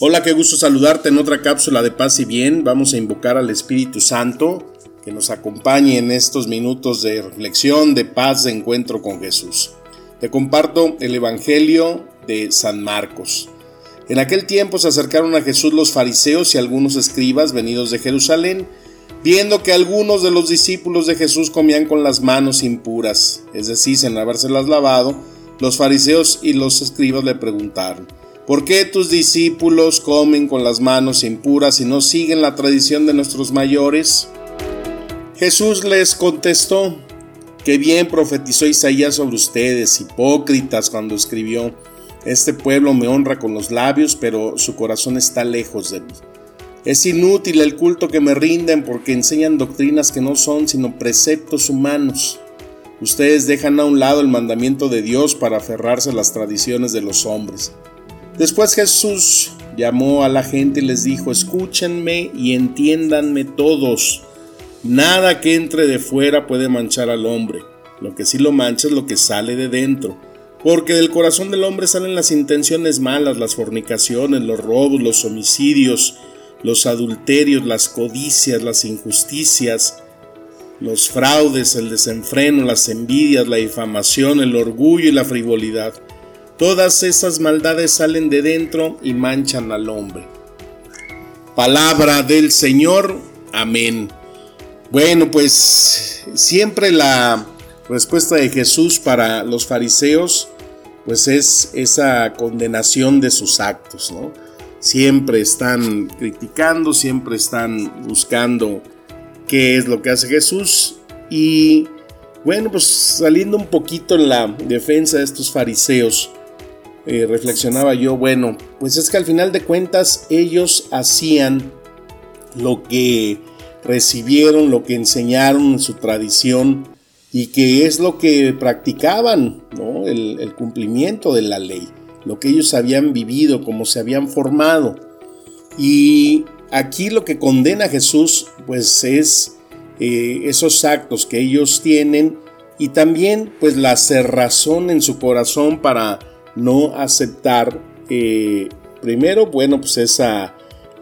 Hola, qué gusto saludarte en otra cápsula de paz y bien. Vamos a invocar al Espíritu Santo que nos acompañe en estos minutos de reflexión, de paz, de encuentro con Jesús. Te comparto el Evangelio de San Marcos. En aquel tiempo se acercaron a Jesús los fariseos y algunos escribas venidos de Jerusalén, viendo que algunos de los discípulos de Jesús comían con las manos impuras, es decir, sin habérselas lavado, los fariseos y los escribas le preguntaron, ¿Por qué tus discípulos comen con las manos impuras y no siguen la tradición de nuestros mayores? Jesús les contestó, que bien profetizó Isaías sobre ustedes, hipócritas, cuando escribió, Este pueblo me honra con los labios, pero su corazón está lejos de mí. Es inútil el culto que me rinden porque enseñan doctrinas que no son sino preceptos humanos. Ustedes dejan a un lado el mandamiento de Dios para aferrarse a las tradiciones de los hombres. Después Jesús llamó a la gente y les dijo, escúchenme y entiéndanme todos. Nada que entre de fuera puede manchar al hombre. Lo que sí lo mancha es lo que sale de dentro. Porque del corazón del hombre salen las intenciones malas, las fornicaciones, los robos, los homicidios, los adulterios, las codicias, las injusticias, los fraudes, el desenfreno, las envidias, la difamación, el orgullo y la frivolidad. Todas esas maldades salen de dentro y manchan al hombre. Palabra del Señor. Amén. Bueno, pues siempre la respuesta de Jesús para los fariseos pues es esa condenación de sus actos, ¿no? Siempre están criticando, siempre están buscando qué es lo que hace Jesús y bueno, pues saliendo un poquito en la defensa de estos fariseos, eh, reflexionaba yo, bueno, pues es que al final de cuentas ellos hacían lo que recibieron, lo que enseñaron en su tradición y que es lo que practicaban, ¿no? el, cumplimiento de la ley, lo que ellos habían vivido, cómo se habían formado. Y aquí lo que condena Jesús, pues es eh, esos actos que ellos tienen y también pues la cerrazón en su corazón para no aceptar eh, primero, bueno, pues esa,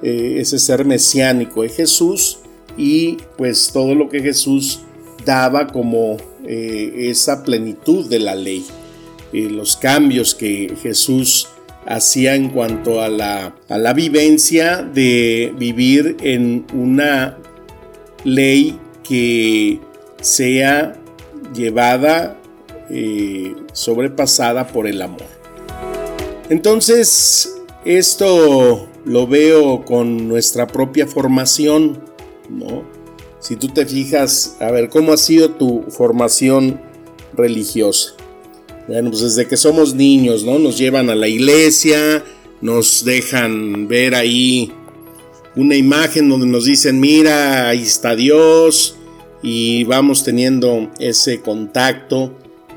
eh, ese ser mesiánico de Jesús y pues todo lo que Jesús daba como eh, esa plenitud de la ley, los cambios que Jesús hacía en cuanto a la, a la vivencia de vivir en una ley que sea llevada, sobrepasada por el amor. Entonces, esto lo veo con nuestra propia formación, ¿no? Si tú te fijas, a ver, ¿cómo ha sido tu formación religiosa? Bueno, pues desde que somos niños, ¿no? Nos llevan a la iglesia, nos dejan ver ahí una imagen donde nos dicen, mira, ahí está Dios, y vamos teniendo ese contacto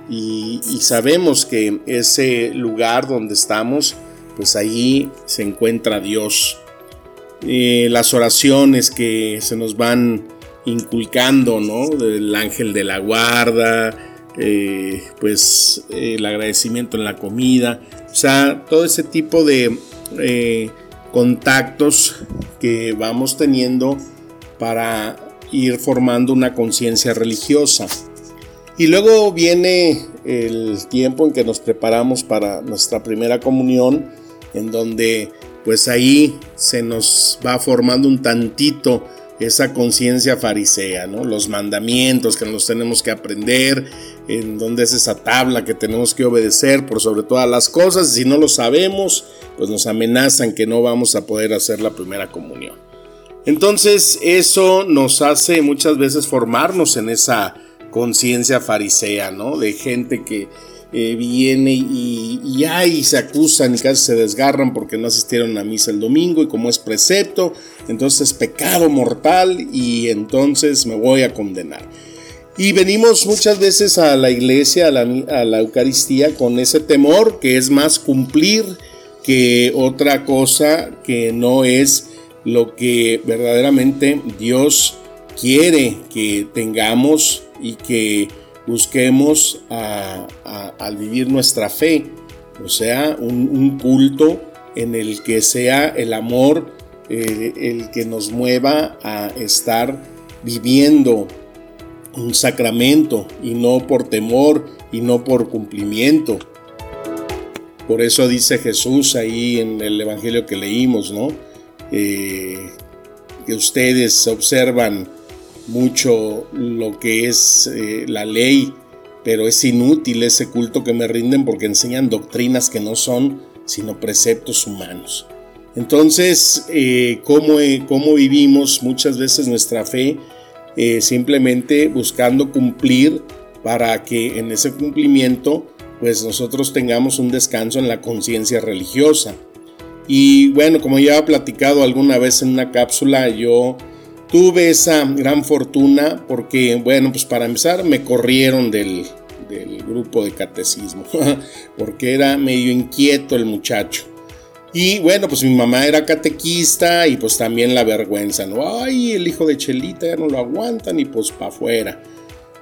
y, sabemos que ese lugar donde estamos, pues ahí se encuentra Dios. Eh, las oraciones que se nos van inculcando, ¿no? Del ángel de la guarda, eh, pues el agradecimiento en la comida, o sea, todo ese tipo de eh, contactos que vamos teniendo para ir formando una conciencia religiosa. Y luego viene el tiempo en que nos preparamos para nuestra primera comunión, en donde pues ahí se nos va formando un tantito esa conciencia farisea, ¿no? Los mandamientos que nos tenemos que aprender, en donde es esa tabla que tenemos que obedecer por sobre todas las cosas. Si no lo sabemos, pues nos amenazan que no vamos a poder hacer la primera comunión. Entonces eso nos hace muchas veces formarnos en esa conciencia farisea, ¿no? De gente que eh, viene y, y se acusan y casi se desgarran porque no asistieron a misa el domingo y como es precepto, entonces es pecado mortal y entonces me voy a condenar. Y venimos muchas veces a la iglesia, a la, a la Eucaristía, con ese temor que es más cumplir que otra cosa que no es lo que verdaderamente Dios quiere que tengamos y que busquemos al vivir nuestra fe, o sea, un, culto en el que sea el amor eh, el que nos mueva a estar viviendo un sacramento y no por temor y no por cumplimiento. Por eso dice Jesús ahí en el Evangelio que leímos, ¿no? Eh, que ustedes observan mucho lo que es eh, la ley, pero es inútil ese culto que me rinden porque enseñan doctrinas que no son sino preceptos humanos. Entonces, eh, ¿cómo, vivimos muchas veces nuestra fe? simplemente buscando cumplir para que en ese cumplimiento pues nosotros tengamos un descanso en la conciencia religiosa. Y bueno, como ya he platicado alguna vez en una cápsula, yo tuve esa gran fortuna porque, bueno, pues para empezar me corrieron del, grupo de catecismo, porque era medio inquieto el muchacho. Y bueno, pues mi mamá era catequista y pues también la vergüenza, ¿no? Ay, el hijo de Chelita ya no lo aguantan y pues para afuera.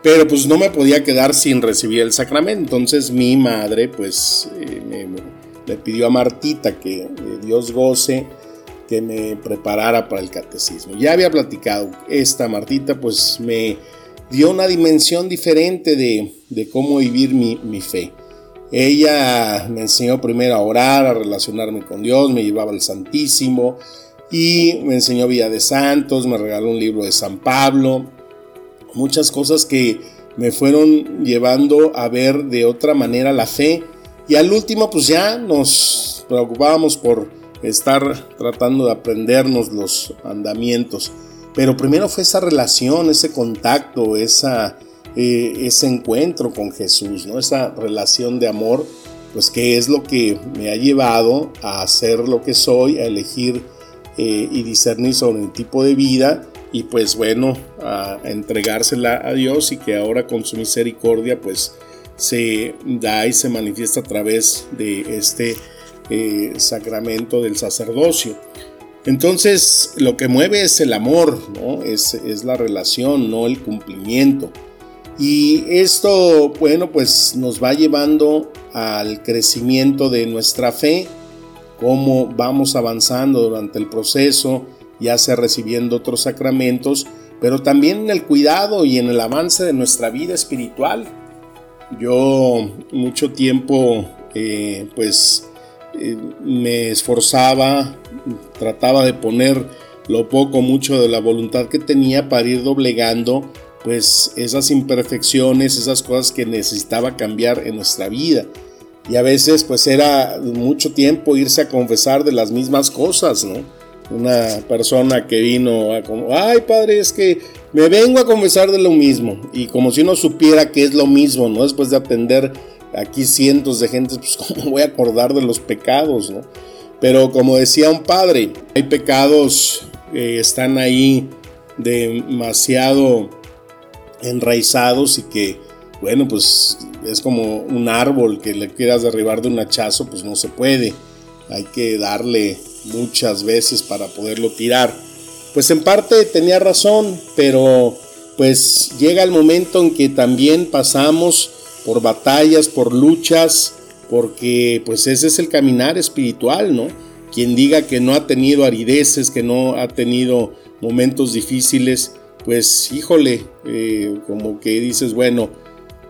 Pero pues no me podía quedar sin recibir el sacramento. Entonces mi madre pues eh, me, le pidió a Martita que eh, Dios goce que me preparara para el catecismo. Ya había platicado, esta Martita pues me dio una dimensión diferente de, cómo vivir mi, fe. Ella me enseñó primero a orar, a relacionarme con Dios, me llevaba al Santísimo y me enseñó Vida de Santos, me regaló un libro de San Pablo, muchas cosas que me fueron llevando a ver de otra manera la fe y al último, pues ya nos preocupábamos por estar tratando de aprendernos los andamientos. Pero primero fue esa relación, ese contacto, esa, eh, ese encuentro con Jesús, ¿no? esa relación de amor, pues que es lo que me ha llevado a ser lo que soy, a elegir eh, y discernir sobre el tipo de vida y pues bueno, a entregársela a Dios y que ahora con su misericordia pues se da y se manifiesta a través de este eh, sacramento del sacerdocio. Entonces, lo que mueve es el amor, ¿no? Es, es, la relación, no el cumplimiento. Y esto, bueno, pues nos va llevando al crecimiento de nuestra fe, cómo vamos avanzando durante el proceso, ya sea recibiendo otros sacramentos, pero también en el cuidado y en el avance de nuestra vida espiritual. Yo mucho tiempo eh, pues me esforzaba, trataba de poner lo poco, mucho de la voluntad que tenía para ir doblegando pues esas imperfecciones, esas cosas que necesitaba cambiar en nuestra vida. Y a veces pues era mucho tiempo irse a confesar de las mismas cosas, ¿no? Una persona que vino a como, ay padre, es que me vengo a confesar de lo mismo. Y como si no supiera que es lo mismo, ¿no? Después de atender aquí cientos de gente, pues cómo voy a acordar de los pecados, ¿no? Pero como decía un padre, hay pecados que están ahí demasiado enraizados y que, bueno, pues es como un árbol que le quieras derribar de un hachazo, pues no se puede. Hay que darle muchas veces para poderlo tirar pues en parte tenía razón, pero pues llega el momento en que también pasamos por batallas, por luchas, porque pues ese es el caminar espiritual, ¿no? Quien diga que no ha tenido arideces, que no ha tenido momentos difíciles, pues híjole, eh, como que dices, bueno,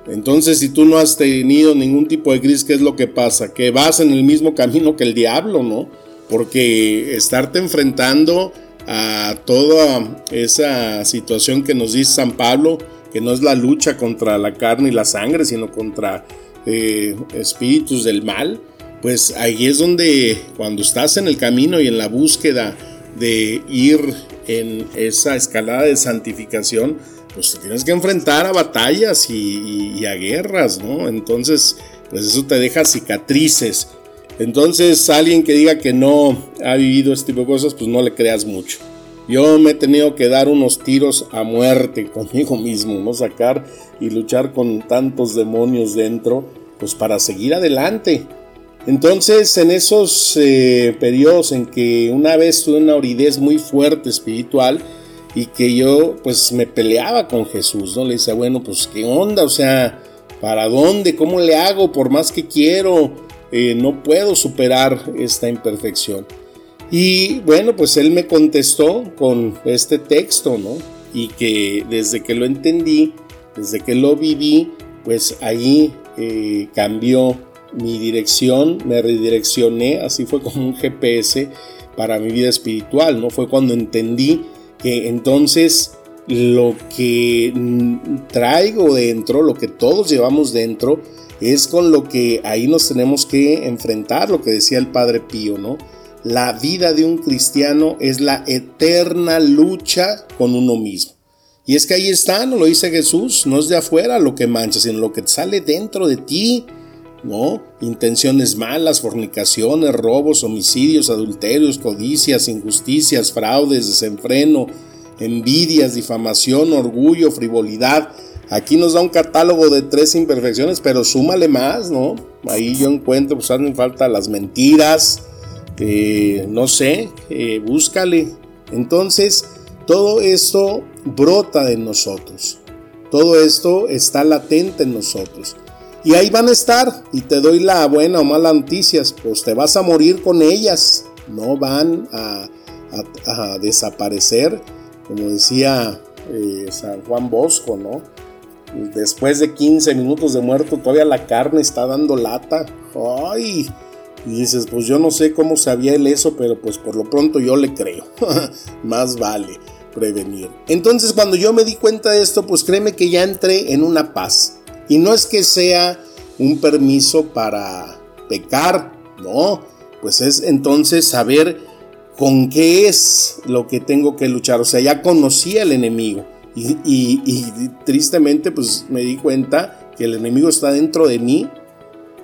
entonces si tú no has tenido ningún tipo de crisis, ¿qué es lo que pasa? Que vas en el mismo camino que el diablo, ¿no? Porque estarte enfrentando a toda esa situación que nos dice San Pablo, no es la lucha contra la carne y la sangre, sino contra eh, espíritus del mal, pues ahí es donde cuando estás en el camino y en la búsqueda de ir en esa escalada de santificación, pues te tienes que enfrentar a batallas y, a guerras, ¿no? Entonces, pues eso te deja cicatrices. Entonces, alguien que diga que no ha vivido este tipo de cosas, pues no le creas mucho. Yo me he tenido que dar unos tiros a muerte conmigo mismo, ¿no? Sacar y luchar con tantos demonios dentro, pues para seguir adelante. Entonces, en esos eh, periodos en que una vez tuve una aridez muy fuerte espiritual y que yo pues me peleaba con Jesús, ¿no? Le decía, bueno, pues qué onda, o sea, ¿para dónde? ¿Cómo le hago? Por más que quiero, eh, no puedo superar esta imperfección. Y bueno, pues él me contestó con este texto, ¿no? Y que desde que lo entendí, desde que lo viví, pues ahí eh, cambió mi dirección, me redireccioné, así fue como un GPS para mi vida espiritual, ¿no? Fue cuando entendí que entonces lo que traigo dentro, lo que todos llevamos dentro, es con lo que ahí nos tenemos que enfrentar, lo que decía el Padre Pío, ¿no? La vida de un cristiano es la eterna lucha con uno mismo. Y es que ahí está, no lo dice Jesús, no es de afuera lo que mancha, sino lo que sale dentro de ti. ¿no? Intenciones malas, fornicaciones, robos, homicidios, adulterios, codicias, injusticias, fraudes, desenfreno, envidias, difamación, orgullo, frivolidad. Aquí nos da un catálogo de tres imperfecciones, pero súmale más, ¿no? Ahí yo encuentro, pues hacen falta las mentiras, eh, no sé, eh, búscale. Entonces, todo esto brota de nosotros. Todo esto está latente en nosotros. Y ahí van a estar. Y te doy la buena o mala noticias. Pues te vas a morir con ellas. No van a, desaparecer. Como decía eh, San Juan Bosco, ¿no? Después de 15 minutos de muerto, todavía la carne está dando lata. ¡Ay! Y dices, pues yo no sé cómo sabía él eso, pero pues por lo pronto yo le creo. Más vale prevenir. Entonces cuando yo me di cuenta de esto, pues créeme que ya entré en una paz. Y no es que sea un permiso para pecar, no, pues es entonces saber con qué es lo que tengo que luchar. O sea, ya conocí al enemigo y, tristemente pues me di cuenta que el enemigo está dentro de mí,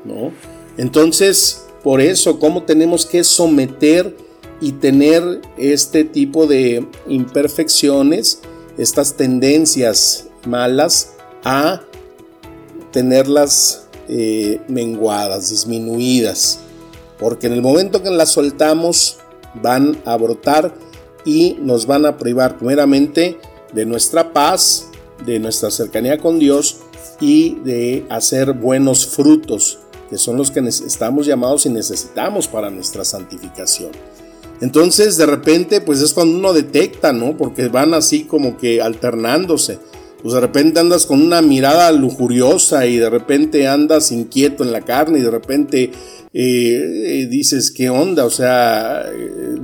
¿no? Entonces, por eso, ¿cómo tenemos que someter y tener este tipo de imperfecciones, estas tendencias malas a tenerlas eh, menguadas, disminuidas, porque en el momento que las soltamos van a brotar y nos van a privar primeramente de nuestra paz, de nuestra cercanía con Dios y de hacer buenos frutos, que son los que estamos llamados y necesitamos para nuestra santificación. Entonces, de repente, pues es cuando uno detecta, ¿no? Porque van así como que alternándose pues de repente andas con una mirada lujuriosa y de repente andas inquieto en la carne y de repente eh, dices, ¿qué onda? O sea, eh,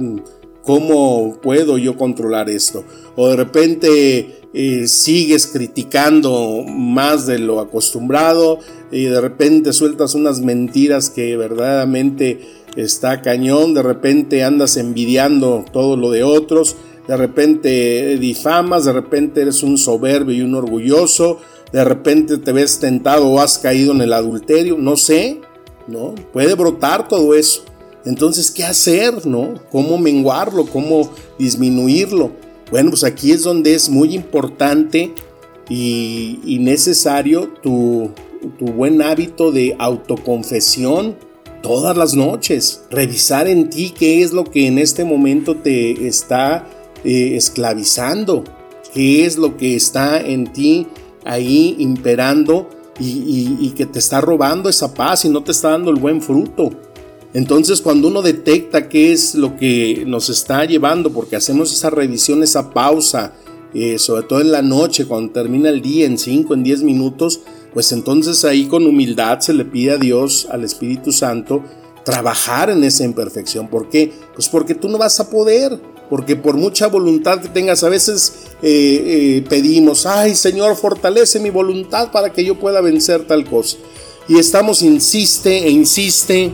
¿cómo puedo yo controlar esto? O de repente sigues criticando más de lo acostumbrado y de repente sueltas unas mentiras que verdaderamente está cañón, de repente andas envidiando todo lo de otros de repente difamas, de repente eres un soberbio y un orgulloso, de repente te ves tentado o has caído en el adulterio, no sé, ¿no? Puede brotar todo eso. Entonces, ¿qué hacer, no? ¿Cómo menguarlo? ¿Cómo disminuirlo? Bueno, pues aquí es donde es muy importante y, necesario tu, buen hábito de autoconfesión todas las noches. Revisar en ti qué es lo que en este momento te está eh, esclavizando, qué es lo que está en ti ahí imperando y, que te está robando esa paz y no te está dando el buen fruto. Entonces cuando uno detecta qué es lo que nos está llevando, porque hacemos esa revisión, esa pausa, eh, sobre todo en la noche, cuando termina el día, en 5, en 10 minutos, pues entonces ahí con humildad se le pide a Dios, al Espíritu Santo, trabajar en esa imperfección. ¿Por qué? Pues porque tú no vas a poder porque por mucha voluntad que tengas, a veces eh, eh, pedimos, ay Señor, fortalece mi voluntad para que yo pueda vencer tal cosa. Y estamos, insiste e insiste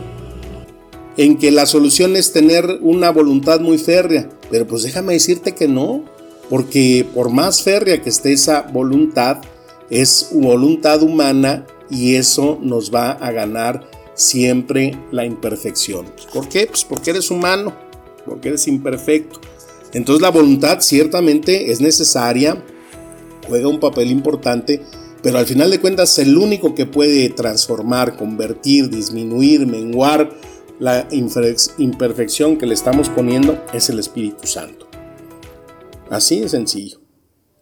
en que la solución es tener una voluntad muy férrea. Pero pues déjame decirte que no, porque por más férrea que esté esa voluntad, es voluntad humana y eso nos va a ganar siempre la imperfección. ¿Por qué? Pues porque eres humano, porque eres imperfecto. Entonces la voluntad ciertamente es necesaria, juega un papel importante, pero al final de cuentas el único que puede transformar, convertir, disminuir, menguar la imperfección que le estamos poniendo es el Espíritu Santo. Así de sencillo.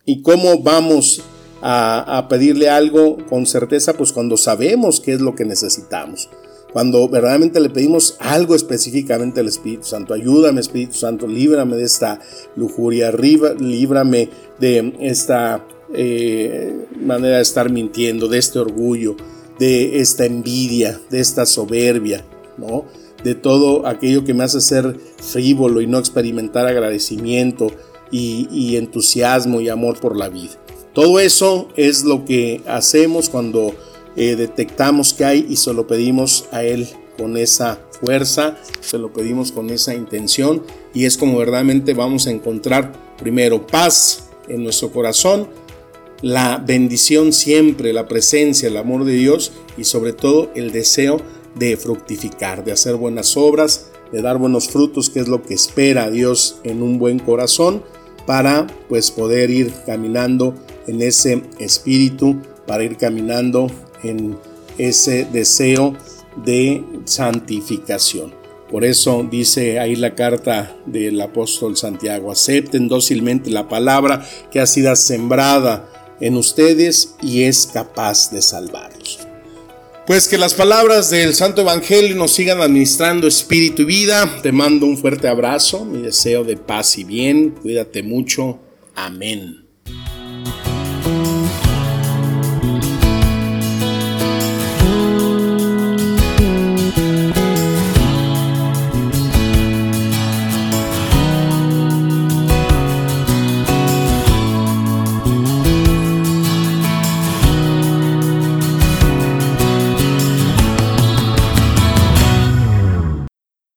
¿Y cómo vamos a, pedirle algo con certeza? Pues cuando sabemos qué es lo que necesitamos. Cuando verdaderamente le pedimos algo específicamente al Espíritu Santo, ayúdame Espíritu Santo, líbrame de esta lujuria, líbrame de esta eh, manera de estar mintiendo, de este orgullo, de esta envidia, de esta soberbia, ¿no? De todo aquello que me hace ser frívolo y no experimentar agradecimiento y, entusiasmo y amor por la vida. Todo eso es lo que hacemos cuando eh, detectamos que hay y se lo pedimos a Él con esa fuerza, se lo pedimos con esa intención y es como verdaderamente vamos a encontrar primero paz en nuestro corazón, la bendición siempre, la presencia, el amor de Dios y sobre todo el deseo de fructificar, de hacer buenas obras, de dar buenos frutos, que es lo que espera Dios en un buen corazón para pues poder ir caminando en ese espíritu, para ir caminando en ese deseo de santificación. Por eso dice ahí la carta del apóstol Santiago, acepten dócilmente la palabra que ha sido sembrada en ustedes y es capaz de salvarlos. Pues que las palabras del Santo Evangelio nos sigan administrando espíritu y vida. Te mando un fuerte abrazo, mi deseo de paz y bien. Cuídate mucho. Amén.